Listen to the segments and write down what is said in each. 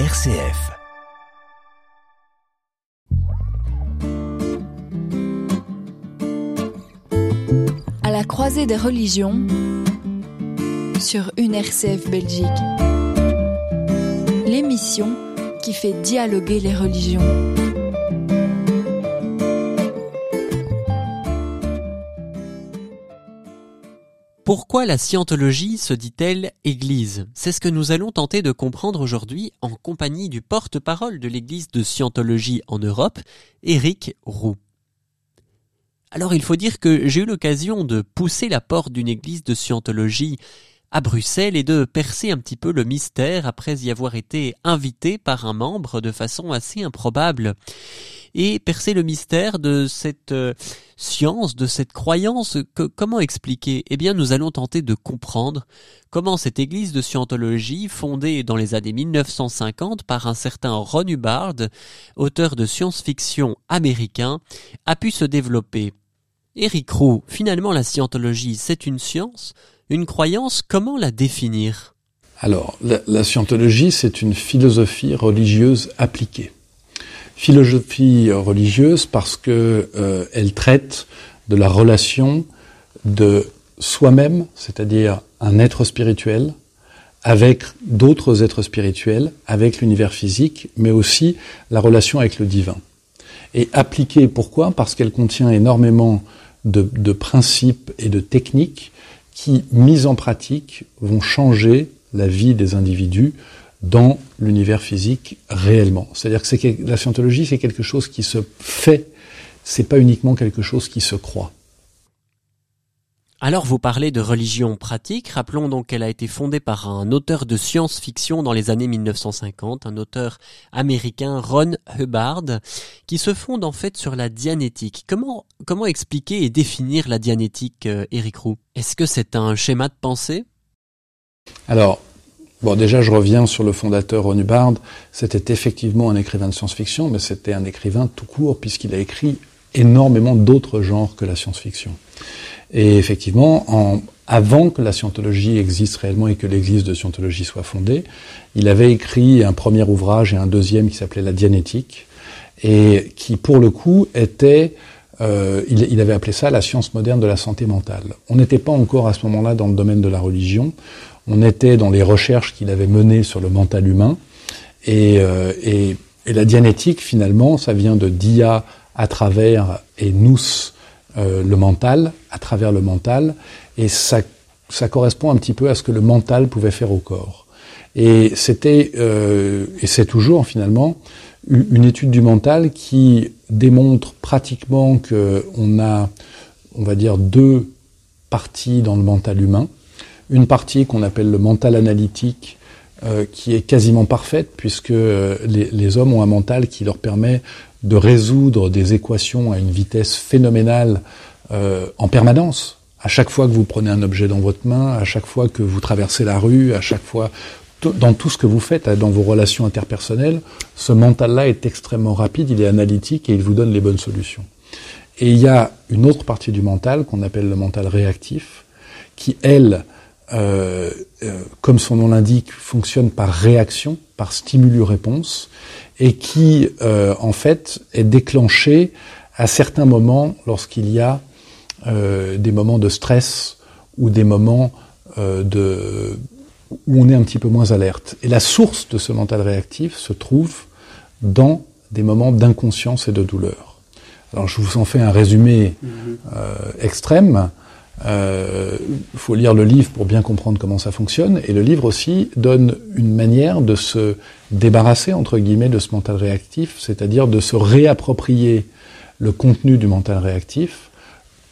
RCF. À la croisée des religions sur une RCF Belgique. L'émission qui fait dialoguer les religions. Pourquoi la scientologie se dit-elle Église? C'est ce que nous allons tenter de comprendre aujourd'hui en compagnie du porte-parole de l'Église de Scientologie en Europe, Éric Roux. Alors il faut dire que j'ai eu l'occasion de pousser la porte d'une église de scientologie à Bruxelles et de percer un petit peu le mystère après y avoir été invité par un membre de façon assez improbable. Et percer le mystère de cette euh, science, de cette croyance, que, comment expliquer? Eh bien, nous allons tenter de comprendre comment cette église de scientologie, fondée dans les années 1950 par un certain Ron Hubbard, auteur de science-fiction américain, a pu se développer. Eric Roux, finalement la scientologie, c'est une science une croyance, comment la définir? Alors, la, scientologie, c'est une philosophie religieuse appliquée. Philosophie religieuse parce que euh, elle traite de la relation de soi-même, c'est-à-dire un être spirituel, avec d'autres êtres spirituels, avec l'univers physique, mais aussi la relation avec le divin. Et appliquée, pourquoi? Parce qu'elle contient énormément de, de, principes et de techniques qui, mises en pratique, vont changer la vie des individus dans l'univers physique réellement. C'est-à-dire que la scientologie, c'est quelque chose qui se fait, c'est pas uniquement quelque chose qui se croit. Alors vous parlez de religion pratique, rappelons donc qu'elle a été fondée par un auteur de science-fiction dans les années 1950, un auteur américain Ron Hubbard, qui se fonde en fait sur la dianétique. Comment, comment expliquer et définir la dianétique, euh, Eric Roux? Est-ce que c'est un schéma de pensée? Alors, Bon, déjà, je reviens sur le fondateur Ron Hubbard. C'était effectivement un écrivain de science-fiction, mais c'était un écrivain tout court, puisqu'il a écrit énormément d'autres genres que la science-fiction. Et effectivement, en, avant que la scientologie existe réellement et que l'église de scientologie soit fondée, il avait écrit un premier ouvrage et un deuxième qui s'appelait La Dianétique, et qui, pour le coup, était euh, il, avait appelé ça la science moderne de la santé mentale. On n'était pas encore à ce moment-là dans le domaine de la religion, on était dans les recherches qu'il avait menées sur le mental humain, et, euh, la dianétique, finalement, ça vient de dia à travers et nous euh, le mental, à travers le mental, et ça, ça correspond un petit peu à ce que le mental pouvait faire au corps. Et c'était, euh, et c'est toujours finalement, une étude du mental qui démontre pratiquement qu'on a, on va dire, deux parties dans le mental humain. Une partie qu'on appelle le mental analytique, euh, qui est quasiment parfaite, puisque euh, les, hommes ont un mental qui leur permet de résoudre des équations à une vitesse phénoménale euh, en permanence. À chaque fois que vous prenez un objet dans votre main, à chaque fois que vous traversez la rue, à chaque fois dans tout ce que vous faites, dans vos relations interpersonnelles, ce mental-là est extrêmement rapide, il est analytique et il vous donne les bonnes solutions. Et il y a une autre partie du mental qu'on appelle le mental réactif, qui, elle, euh, euh, comme son nom l'indique, fonctionne par réaction, par stimulus-réponse, et qui, euh, en fait, est déclenché à certains moments lorsqu'il y a euh, des moments de stress ou des moments euh, de, où on est un petit peu moins alerte. Et la source de ce mental réactif se trouve dans des moments d'inconscience et de douleur. Alors je vous en fais un résumé mm-hmm. euh, extrême. Il euh, faut lire le livre pour bien comprendre comment ça fonctionne. Et le livre aussi donne une manière de se débarrasser, entre guillemets, de ce mental réactif, c'est-à-dire de se réapproprier le contenu du mental réactif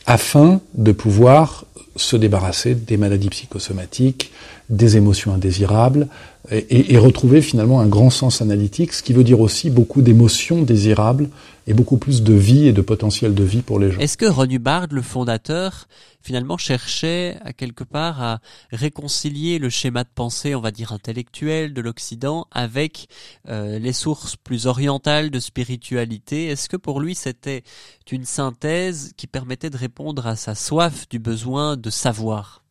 afin de pouvoir se débarrasser des maladies psychosomatiques, des émotions indésirables, et, et, retrouver finalement un grand sens analytique, ce qui veut dire aussi beaucoup d'émotions désirables et beaucoup plus de vie et de potentiel de vie pour les gens. Est-ce que Ron Hubbard, le fondateur, finalement cherchait à quelque part à réconcilier le schéma de pensée, on va dire intellectuel de l'Occident, avec euh, les sources plus orientales de spiritualité? Est-ce que pour lui c'était une synthèse qui permettait de répondre à sa soif du besoin de savoir?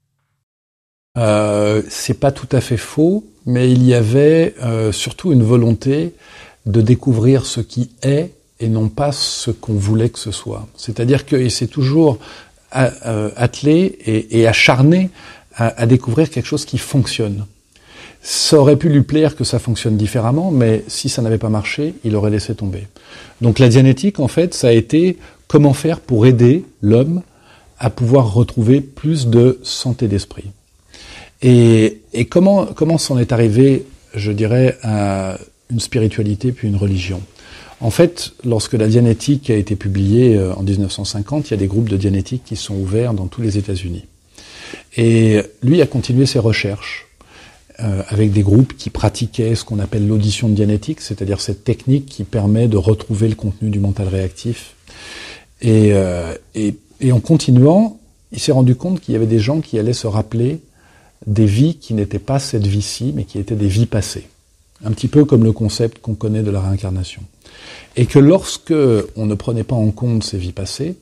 Euh, C'est pas tout à fait faux, mais il y avait euh, surtout une volonté de découvrir ce qui est et non pas ce qu'on voulait que ce soit. C'est-à-dire qu'il s'est toujours euh, attelé et, acharné à, à, découvrir quelque chose qui fonctionne. Ça aurait pu lui plaire que ça fonctionne différemment, mais si ça n'avait pas marché, il aurait laissé tomber. Donc la dianétique, en fait, ça a été comment faire pour aider l'homme à pouvoir retrouver plus de santé d'esprit. Et, et, comment comment s'en est arrivé, je dirais, à une spiritualité puis une religion? En fait, lorsque la dianétique a été publiée euh, en 1950, il y a des groupes de dianétique qui sont ouverts dans tous les États-Unis. Et lui a continué ses recherches euh, avec des groupes qui pratiquaient ce qu'on appelle l'audition dianétique, c'est-à-dire cette technique qui permet de retrouver le contenu du mental réactif. Euh, et en continuant, il s'est rendu compte qu'il y avait des gens qui allaient se rappeler des vies qui n'étaient pas cette vie-ci, mais qui étaient des vies passées. Un petit peu comme le concept qu'on connaît de la réincarnation. Et que lorsque on ne prenait pas en compte ces vies passées,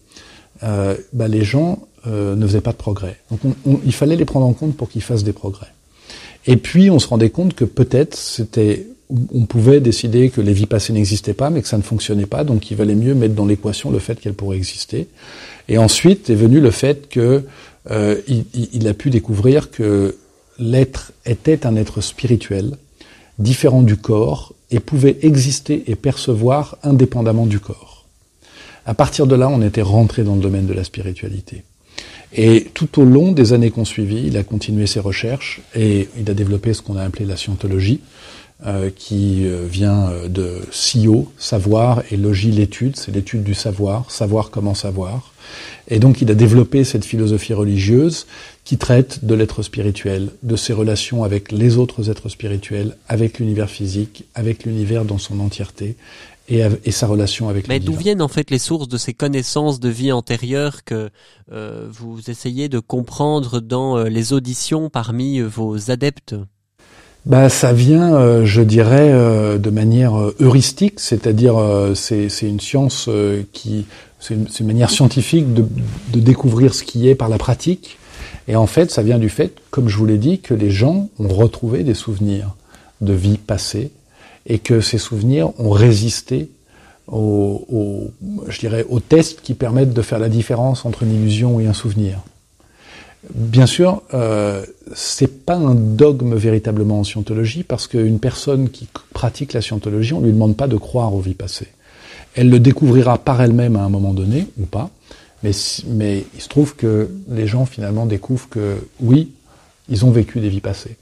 euh, bah les gens euh, ne faisaient pas de progrès. Donc on, on, il fallait les prendre en compte pour qu'ils fassent des progrès. Et puis on se rendait compte que peut-être c'était on pouvait décider que les vies passées n'existaient pas, mais que ça ne fonctionnait pas, donc il valait mieux mettre dans l'équation le fait qu'elles pourraient exister. Et ensuite est venu le fait que euh, il, a pu découvrir que l'être était un être spirituel, différent du corps, et pouvait exister et percevoir indépendamment du corps. À partir de là, on était rentré dans le domaine de la spiritualité. Et tout au long des années qu'on suivit, il a continué ses recherches et il a développé ce qu'on a appelé la scientologie, euh, qui euh, vient euh, de SIO, savoir, et logie, l'étude, c'est l'étude du savoir, savoir comment savoir. Et donc il a développé cette philosophie religieuse qui traite de l'être spirituel, de ses relations avec les autres êtres spirituels, avec l'univers physique, avec l'univers dans son entièreté, et, et, sa relation avec Mais d'où viennent en fait les sources de ces connaissances de vie antérieure que euh, vous essayez de comprendre dans euh, les auditions parmi vos adeptes? Bah, ça vient, euh, je dirais, euh, de manière heuristique, c'est-à-dire c'est une science qui, c'est une, manière scientifique de, de, découvrir ce qui est par la pratique. Et en fait, ça vient du fait, comme je vous l'ai dit, que les gens ont retrouvé des souvenirs de vie passée et que ces souvenirs ont résisté aux, je dirais, aux tests qui permettent de faire la différence entre une illusion et un souvenir. Bien sûr, euh, c'est pas un dogme véritablement en scientologie parce qu'une personne qui pratique la scientologie, on lui demande pas de croire aux vies passées. Elle le découvrira par elle-même à un moment donné ou pas, mais, mais il se trouve que les gens finalement découvrent que oui, ils ont vécu des vies passées,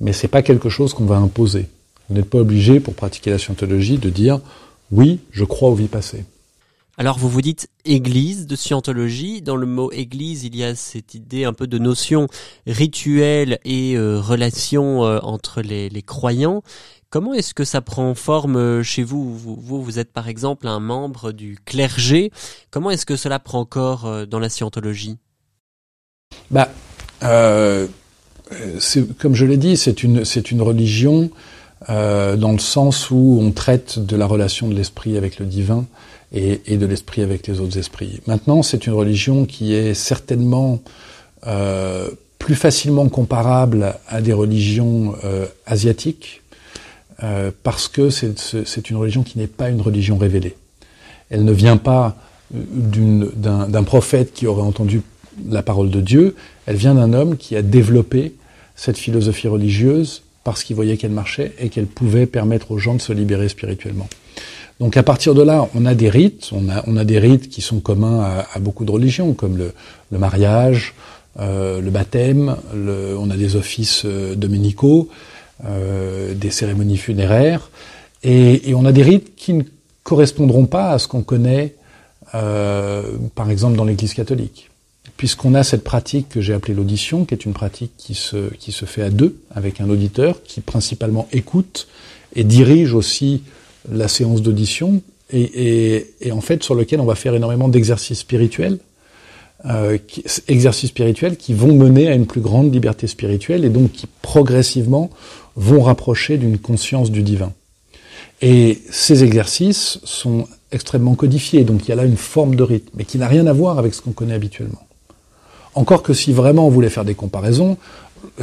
mais c'est pas quelque chose qu'on va imposer. Vous n'êtes pas obligé, pour pratiquer la scientologie, de dire oui, je crois aux vies passées. Alors vous vous dites église de scientologie. Dans le mot église, il y a cette idée un peu de notion rituelle et euh, relation euh, entre les, croyants. Comment est-ce que ça prend forme euh, chez vous, vous vous, êtes par exemple un membre du clergé. Comment est-ce que cela prend corps dans la scientologie? Bah, comme je l'ai dit, c'est une c'est une religion dans le sens où on traite de la relation de l'esprit avec le divin et, et de l'esprit avec les autres esprits. Maintenant, c'est une religion qui est certainement euh, plus facilement comparable à des religions euh, asiatiques, euh, parce que c'est une religion qui n'est pas une religion révélée. Elle ne vient pas d'un prophète qui aurait entendu la parole de Dieu, elle vient d'un homme qui a développé cette philosophie religieuse parce qu'il voyait qu'elle marchait et qu'elle pouvait permettre aux gens de se libérer spirituellement. Donc à partir de là, on a des rites, on a, on a des rites qui sont communs à, à beaucoup de religions, comme le, le mariage, euh, le baptême, le, on a des offices euh, dominicaux, euh, des cérémonies funéraires, et, et, on a des rites qui ne correspondront pas à ce qu'on connaît, euh, par exemple, dans l'Église catholique. Puisqu'on a cette pratique que j'ai appelée l'audition, qui est une pratique qui se, qui se fait à deux, avec un auditeur, qui principalement écoute et dirige aussi la séance d'audition, et, en fait sur lequel on va faire énormément d'exercices spirituels, euh, exercices spirituels qui vont mener à une plus grande liberté spirituelle, et donc qui progressivement vont rapprocher d'une conscience du divin. Et ces exercices sont extrêmement codifiés, donc il y a là une forme de rythme, mais qui n'a rien à voir avec ce qu'on connaît habituellement. Encore que si vraiment on voulait faire des comparaisons,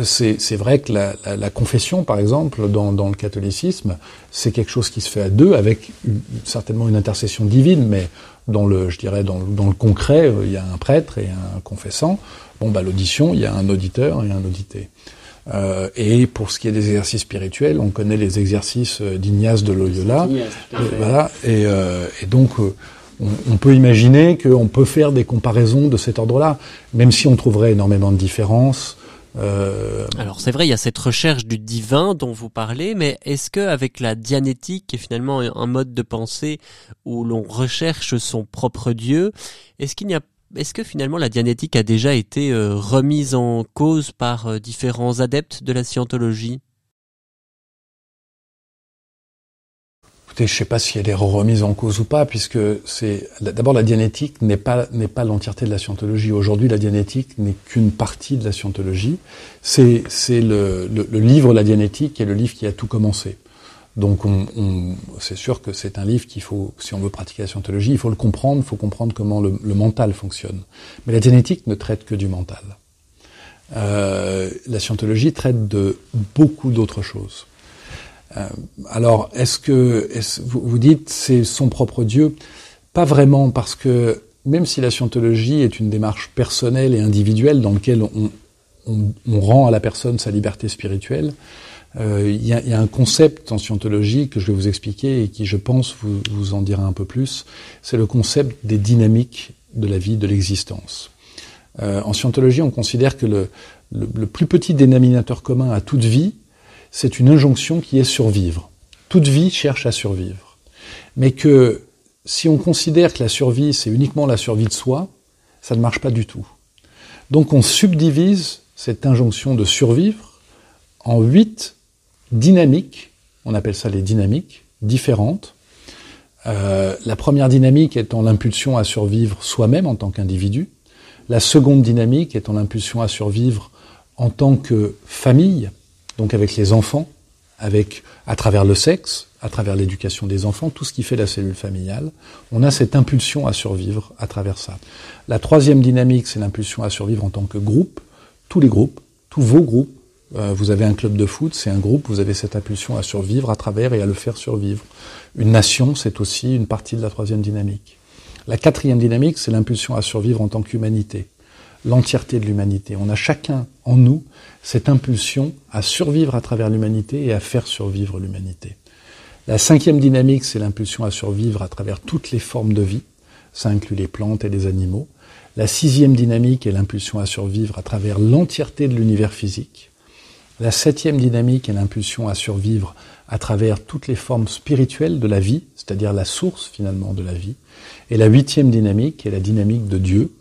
c'est vrai que la, la, la, confession, par exemple, dans, dans le catholicisme, c'est quelque chose qui se fait à deux, avec certainement une intercession divine, mais dans le, je dirais, dans, dans le concret, euh, il y a un prêtre et un confessant. Bon, bah, l'audition, il y a un auditeur et un audité. Euh, et pour ce qui est des exercices spirituels, on connaît les exercices d'Ignace de Loyola. voilà. Et, euh, et donc, euh, on, on, peut imaginer qu'on peut faire des comparaisons de cet ordre-là, même si on trouverait énormément de différences. Euh... Alors c'est vrai, il y a cette recherche du divin dont vous parlez, mais est-ce que avec la dianétique, qui est finalement un mode de pensée où l'on recherche son propre Dieu, est-ce qu'il n'y a est-ce que finalement la dianétique a déjà été euh, remise en cause par euh, différents adeptes de la scientologie? Écoutez, je ne sais pas si elle est remise en cause ou pas, puisque c'est d'abord la dianétique n'est pas n'est pas l'entièreté de la scientologie. Aujourd'hui, la dianétique n'est qu'une partie de la scientologie. C'est c'est le, le, le, livre La dianétique qui est le livre qui a tout commencé. Donc on, on, c'est sûr que c'est un livre qu'il faut, si on veut pratiquer la scientologie, il faut le comprendre, il faut comprendre comment le, le, mental fonctionne. Mais la génétique ne traite que du mental. Euh, la scientologie traite de beaucoup d'autres choses. Euh, alors, est-ce que est vous, dites c'est son propre Dieu Pas vraiment, parce que même si la scientologie est une démarche personnelle et individuelle dans laquelle on, on, on rend à la personne sa liberté spirituelle, euh, il y, a, y, a, un concept en scientologie que je vais vous expliquer et qui, je pense, vous, vous en dira un peu plus. C'est le concept des dynamiques de la vie, de l'existence. Euh, en scientologie, on considère que le, le, plus petit dénominateur commun à toute vie, c'est une injonction qui est survivre. Toute vie cherche à survivre. Mais que si on considère que la survie, c'est uniquement la survie de soi, ça ne marche pas du tout. Donc on subdivise cette injonction de survivre en huit dynamiques, on appelle ça les dynamiques, différentes. Euh, la première dynamique étant l'impulsion à survivre soi-même en tant qu'individu. La seconde dynamique étant l'impulsion à survivre en tant que famille, donc avec les enfants, à travers le sexe, à travers l'éducation des enfants, tout ce qui fait la cellule familiale. On a cette impulsion à survivre à travers ça. La troisième dynamique, c'est l'impulsion à survivre en tant que groupe. Tous les groupes, tous vos groupes, euh, vous avez un club de foot, c'est un groupe, vous avez cette impulsion à survivre à travers et à le faire survivre. Une nation, c'est aussi une partie de la troisième dynamique. La quatrième dynamique, c'est l'impulsion à survivre en tant qu'humanité, l'entièreté de l'humanité. On a chacun en nous cette impulsion à survivre à travers l'humanité et à faire survivre l'humanité. La cinquième dynamique, c'est l'impulsion à survivre à travers toutes les formes de vie. Ça inclut les plantes et les animaux. La sixième dynamique est l'impulsion à survivre à travers l'entièreté de l'univers physique. La septième dynamique est l'impulsion à survivre à travers toutes les formes spirituelles de la vie, c'est-à-dire la source finalement de la vie. Et la huitième dynamique est la dynamique de Dieu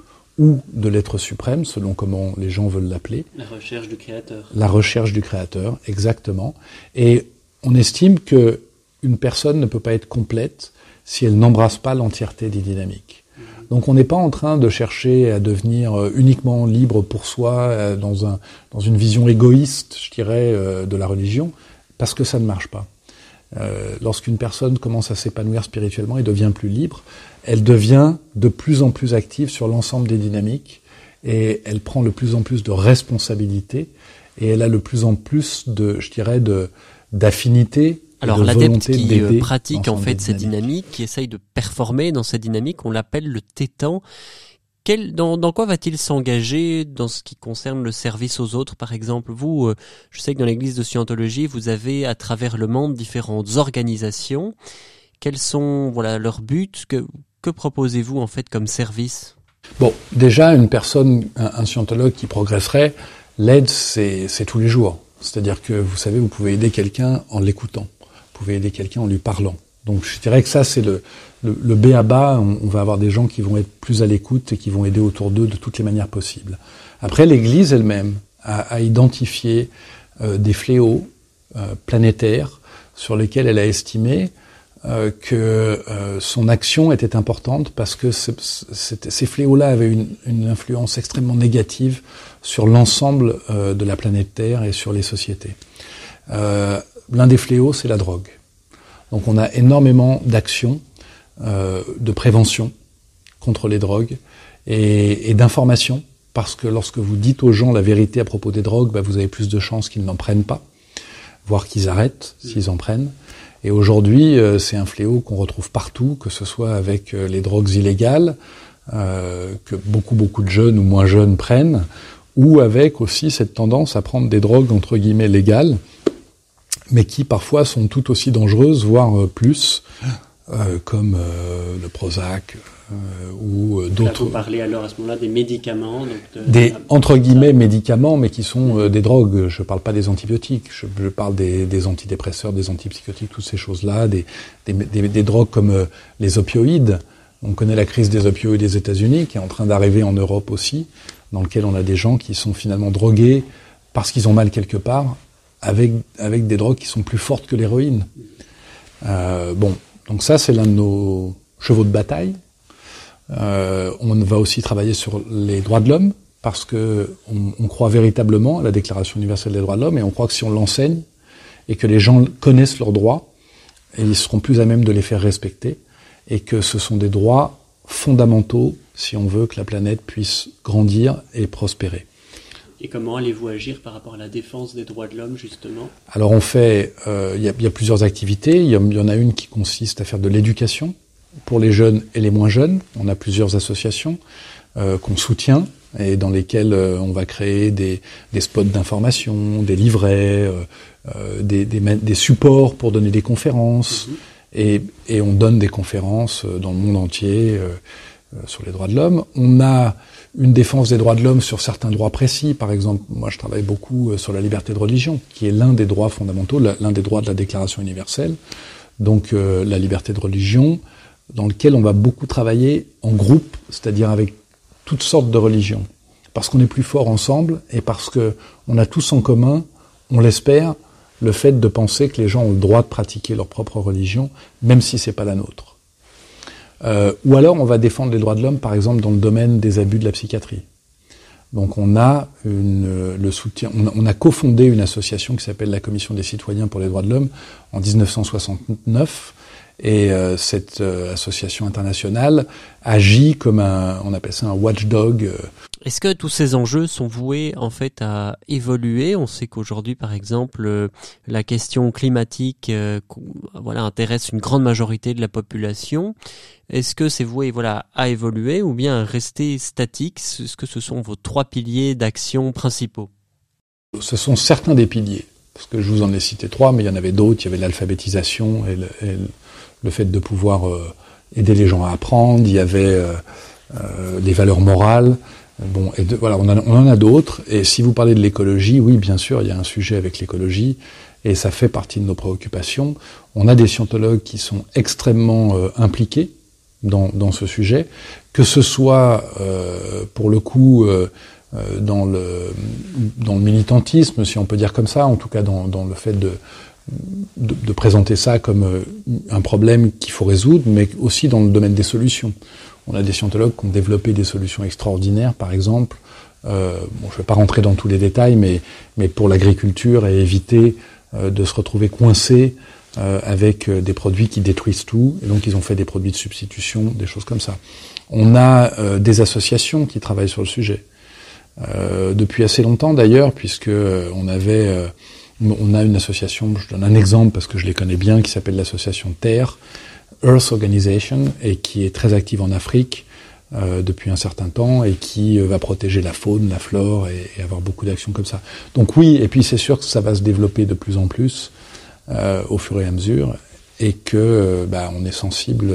ou de l'être suprême, selon comment les gens veulent l'appeler. La recherche du Créateur. La recherche du Créateur, exactement. Et on estime que une personne ne peut pas être complète si elle n'embrasse pas l'entièreté des dynamiques. Donc on n'est pas en train de chercher à devenir euh, uniquement libre pour soi euh, dans, un, dans une vision égoïste, je dirais, euh, de la religion, parce que ça ne marche pas. Euh, Lorsqu'une personne commence à s'épanouir spirituellement et devient plus libre, elle devient de plus en plus active sur l'ensemble des dynamiques et elle prend de plus en plus de responsabilités et elle a de plus en plus de, je dirais, de d'affinité alors l'adepte qui euh, pratique en fait cette dynamique, qui essaye de performer dans cette dynamique, on l'appelle le tétan. Quel, dans, dans, quoi va-t-il s'engager dans ce qui concerne le service aux autres, par exemple Vous, euh, je sais que dans l'Église de Scientologie, vous avez à travers le monde différentes organisations. Quels sont voilà leurs buts? Que, que proposez-vous en fait comme service? Bon, déjà une personne, un, scientologue qui progresserait, l'aide c'est tous les jours. C'est-à-dire que vous savez, vous pouvez aider quelqu'un en l'écoutant pouvez aider quelqu'un en lui parlant. Donc je dirais que ça c'est le, le, B à bas, on, va avoir des gens qui vont être plus à l'écoute et qui vont aider autour d'eux de toutes les manières possibles. Après l'Église elle-même a, a, identifié euh, des fléaux euh, planétaires sur lesquels elle a estimé euh, que euh, son action était importante parce que ces fléaux-là avaient une, une, influence extrêmement négative sur l'ensemble euh, de la planète Terre et sur les sociétés. Euh, l'un des fléaux, c'est la drogue. Donc on a énormément d'actions euh, de prévention contre les drogues et, et d'information parce que lorsque vous dites aux gens la vérité à propos des drogues, bah, vous avez plus de chances qu'ils n'en prennent pas, voire qu'ils arrêtent s'ils en prennent. Et aujourd'hui, euh, c'est un fléau qu'on retrouve partout, que ce soit avec euh, les drogues illégales, euh, que beaucoup, beaucoup de jeunes ou moins jeunes prennent, ou avec aussi cette tendance à prendre des drogues entre guillemets légales, mais qui parfois sont tout aussi dangereuses, voire plus, comme le Prozac, euh, ou euh, d'autres. Vous parlez alors à ce moment-là des médicaments, donc des entre guillemets médicaments, mais qui sont euh, des drogues. Je ne parle pas des antibiotiques, je, je parle des, des, antidépresseurs, des antipsychotiques, toutes ces choses-là, des, des, des drogues comme les opioïdes. On connaît la crise des opioïdes des États-Unis, qui est en train d'arriver en Europe aussi, dans lequel on a des gens qui sont finalement drogués parce qu'ils ont mal quelque part, avec avec des drogues qui sont plus fortes que l'héroïne. Euh, bon, donc ça c'est l'un de nos chevaux de bataille euh, on va aussi travailler sur les droits de l'homme parce que on, croit véritablement à la Déclaration universelle des droits de l'homme et on croit que si on l'enseigne et que les gens connaissent leurs droits, ils seront plus à même de les faire respecter et que ce sont des droits fondamentaux si on veut que la planète puisse grandir et prospérer. Et comment allez-vous agir par rapport à la défense des droits de l'homme, justement Alors on fait, euh, il y, a, plusieurs activités. Il y, en a une qui consiste à faire de l'éducation, pour les jeunes et les moins jeunes. On a plusieurs associations euh, qu'on soutient et dans lesquelles euh, on va créer des, des spots d'information, des livrets, euh, des, des, des, supports pour donner des conférences. Mhm. Et, et, on donne des conférences dans le monde entier sur les droits de l'homme. On a une défense des droits de l'homme sur certains droits précis. Par exemple, moi je travaille beaucoup sur la liberté de religion, qui est l'un des droits fondamentaux, l'un des droits de la Déclaration universelle. Donc la liberté de religion, dans lequel on va beaucoup travailler en groupe, c'est-à-dire avec toutes sortes de religions, parce qu'on est plus fort ensemble et parce que on a tous en commun, on l'espère, le fait de penser que les gens ont le droit de pratiquer leur propre religion, même si c'est pas la nôtre. Euh, ou alors on va défendre les droits de l'homme, par exemple dans le domaine des abus de la psychiatrie. Donc on a une, le soutien, on a, on a cofondé une association qui s'appelle la Commission des citoyens pour les droits de l'homme en 1969 et euh, cette euh, association internationale agit comme un, on appelle ça un watchdog. Euh. Est-ce que tous ces enjeux sont voués en fait à évoluer? On sait qu'aujourd'hui, par exemple, la question climatique, voilà, intéresse une grande majorité de la population. Est-ce que c'est voué, voilà, à évoluer ou bien à rester statique? Est-ce que ce sont vos trois piliers d'action principaux Ce sont certains des piliers parce que je vous en ai cité trois, mais il y en avait d'autres. Il y avait l'alphabétisation et, le, fait de pouvoir euh, aider les gens à apprendre, il y avait euh, euh, les valeurs morales. Bon, et voilà, on, on, en a d'autres. Et si vous parlez de l'écologie, oui, bien sûr, il y a un sujet avec l'écologie, et ça fait partie de nos préoccupations. On a des scientologues qui sont extrêmement impliqués dans, dans, ce sujet, que ce soit euh, pour le coup euh, dans, le, dans le militantisme, si on peut dire comme ça, en tout cas dans, dans le fait de, de, de, présenter ça comme euh, un problème qu'il faut résoudre, mais aussi dans le domaine des solutions. On a des scientologues qui ont développé des solutions extraordinaires, par exemple. Euh, bon, je ne vais pas rentrer dans tous les détails, mais, mais pour l'agriculture et éviter euh, de se retrouver coincé euh, avec euh, des produits qui détruisent tout. Et donc, ils ont fait des produits de substitution, des choses comme ça. On a euh, des associations qui travaillent sur le sujet. depuis assez longtemps, d'ailleurs, puisque on avait on a une association, je donne un exemple parce que je les connais bien, qui s'appelle l'association Terre, Earth Organization, et qui est très active en Afrique euh, depuis un certain temps et qui euh, va protéger la faune, la flore et, et avoir beaucoup d'actions comme ça. Donc oui, et puis c'est sûr que ça va se développer de plus en plus euh, au fur et à mesure et que euh, bah, on est sensible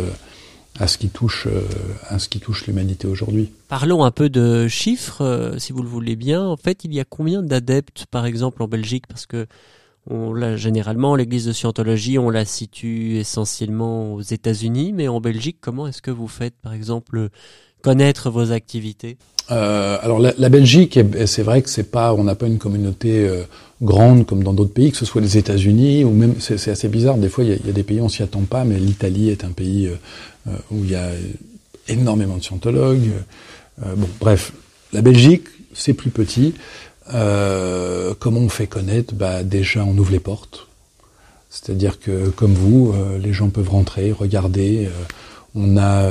à ce qui touche euh, à ce qui touche l'humanité aujourd'hui. Parlons un peu de chiffres, si vous le voulez bien. En fait, il y a combien d'adeptes, par exemple, en Belgique? Parce que on l'a généralement, l'Église de Scientologie, on la situe essentiellement aux États-Unis, mais en Belgique, comment est-ce que vous faites, par exemple, connaître vos activités? Euh, alors la, Belgique, c'est vrai que c'est pas, on n'a pas une communauté euh, grande comme dans d'autres pays, que ce soit les États-Unis ou même, c'est assez bizarre. Des fois, il y a, des pays on s'y attend pas, mais l'Italie est un pays euh, euh, où il y a énormément de scientologues. Bon, bref, la Belgique, c'est plus petit. Euh, comment on fait connaître? Bah, Déjà, on ouvre les portes. C'est-à-dire que, comme vous, les gens peuvent rentrer, regarder. on, a,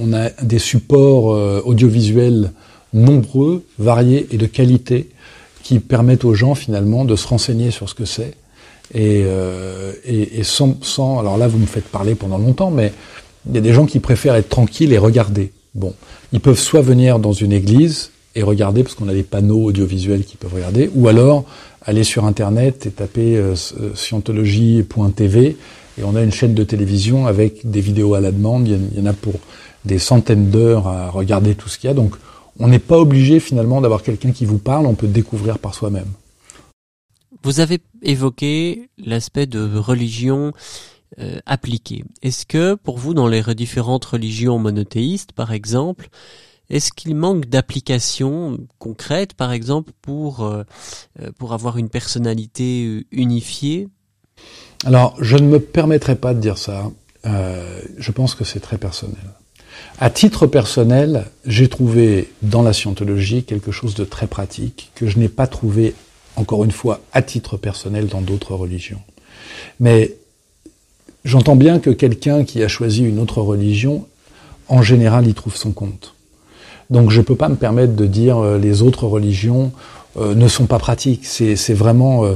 on a des supports audiovisuels nombreux, variés et de qualité qui permettent aux gens finalement de se renseigner sur ce que c'est et, euh, et, et sans, sans, alors là vous me faites parler pendant longtemps, mais il y a des gens qui préfèrent être tranquilles et regarder. Bon, ils peuvent soit venir dans une église et regarder parce qu'on a des panneaux audiovisuels qui peuvent regarder, ou alors aller sur internet et taper euh, scientologie.tv et on a une chaîne de télévision avec des vidéos à la demande. Il y en a pour des centaines d'heures à regarder tout ce qu'il y a. Donc on n'est pas obligé finalement d'avoir quelqu'un qui vous parle, on peut découvrir par soi-même. Vous avez évoqué l'aspect de religion euh, appliquée. Est-ce que pour vous, dans les différentes religions monothéistes, par exemple, est-ce qu'il manque d'applications concrètes, par exemple, pour, euh, euh, pour avoir une personnalité unifiée? Alors, je ne me permettrai pas de dire ça. je pense que c'est très personnel. À titre personnel, j'ai trouvé dans la scientologie quelque chose de très pratique que je n'ai pas trouvé, encore une fois, à titre personnel dans d'autres religions. Mais j'entends bien que quelqu'un qui a choisi une autre religion, en général, y trouve son compte. Donc je ne peux pas me permettre de dire euh, les autres religions euh, ne sont pas pratiques. C'est vraiment euh,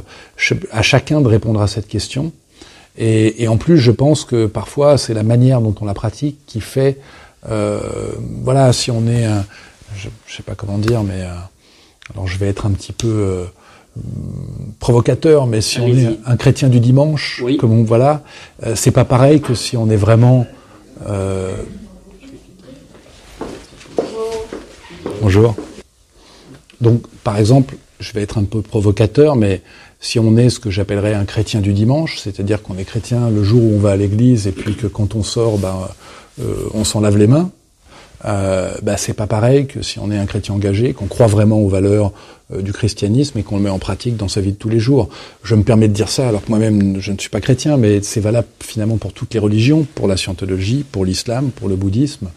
à chacun de répondre à cette question. Et, et en plus, je pense que parfois, c'est la manière dont on la pratique qui fait euh, voilà, si on est, un, je, je, sais pas comment dire, mais euh, alors je vais être un petit peu euh, provocateur, mais si on est un chrétien du dimanche, oui. comme on, voilà, c'est pas pareil que si on est vraiment Bonjour. Donc, par exemple, je vais être un peu provocateur, mais si on est ce que j'appellerais un chrétien du dimanche, c'est-à-dire qu'on est chrétien le jour où on va à l'église et puis que quand on sort, ben, euh, on s'en lave les mains, euh, bah, c'est pas pareil que si on est un chrétien engagé, qu'on croit vraiment aux valeurs euh, du christianisme et qu'on le met en pratique dans sa vie de tous les jours. Je me permets de dire ça alors que moi-même je ne suis pas chrétien, mais c'est valable finalement pour toutes les religions, pour la scientologie, pour l'islam, pour le bouddhisme.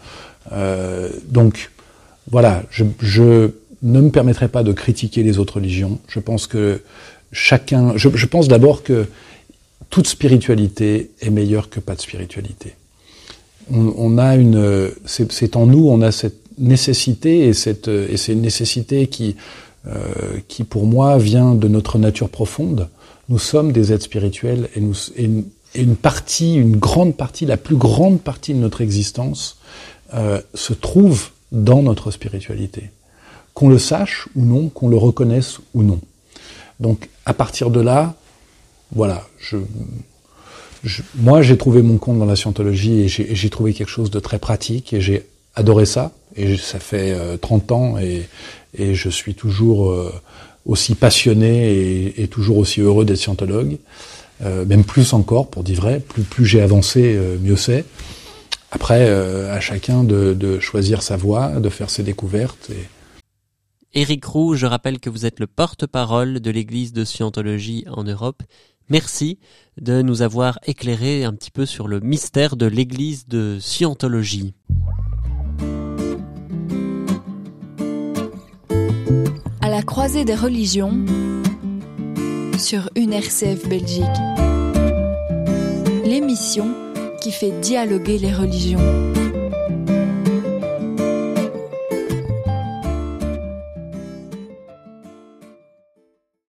Euh, donc voilà, je, je, ne me permettrai pas de critiquer les autres religions. Je pense que chacun, je, je pense d'abord que toute spiritualité est meilleure que pas de spiritualité on, a une, c'est en nous, on a cette nécessité et cette, et c'est une nécessité qui, euh, qui pour moi vient de notre nature profonde. Nous sommes des êtres spirituels et, nous, et une, partie, une grande partie, la plus grande partie de notre existence euh, se trouve dans notre spiritualité. Qu'on le sache ou non, qu'on le reconnaisse ou non. Donc à partir de là, voilà, je, moi, j'ai trouvé mon compte dans la scientologie et j'ai trouvé quelque chose de très pratique et j'ai adoré ça. Et ça fait euh, 30 ans et, je suis toujours euh, aussi passionné et, toujours aussi heureux d'être scientologue. Euh, même plus encore, pour dire vrai. Plus, plus j'ai avancé, euh, mieux c'est. Après, euh, à chacun de, de, choisir sa voie, de faire ses découvertes. Et... Éric Roux, je rappelle que vous êtes le porte-parole de l'Église de Scientologie en Europe Merci de nous avoir éclairé un petit peu sur le mystère de l'église de Scientologie. À la croisée des religions sur une RCF Belgique. L'émission qui fait dialoguer les religions.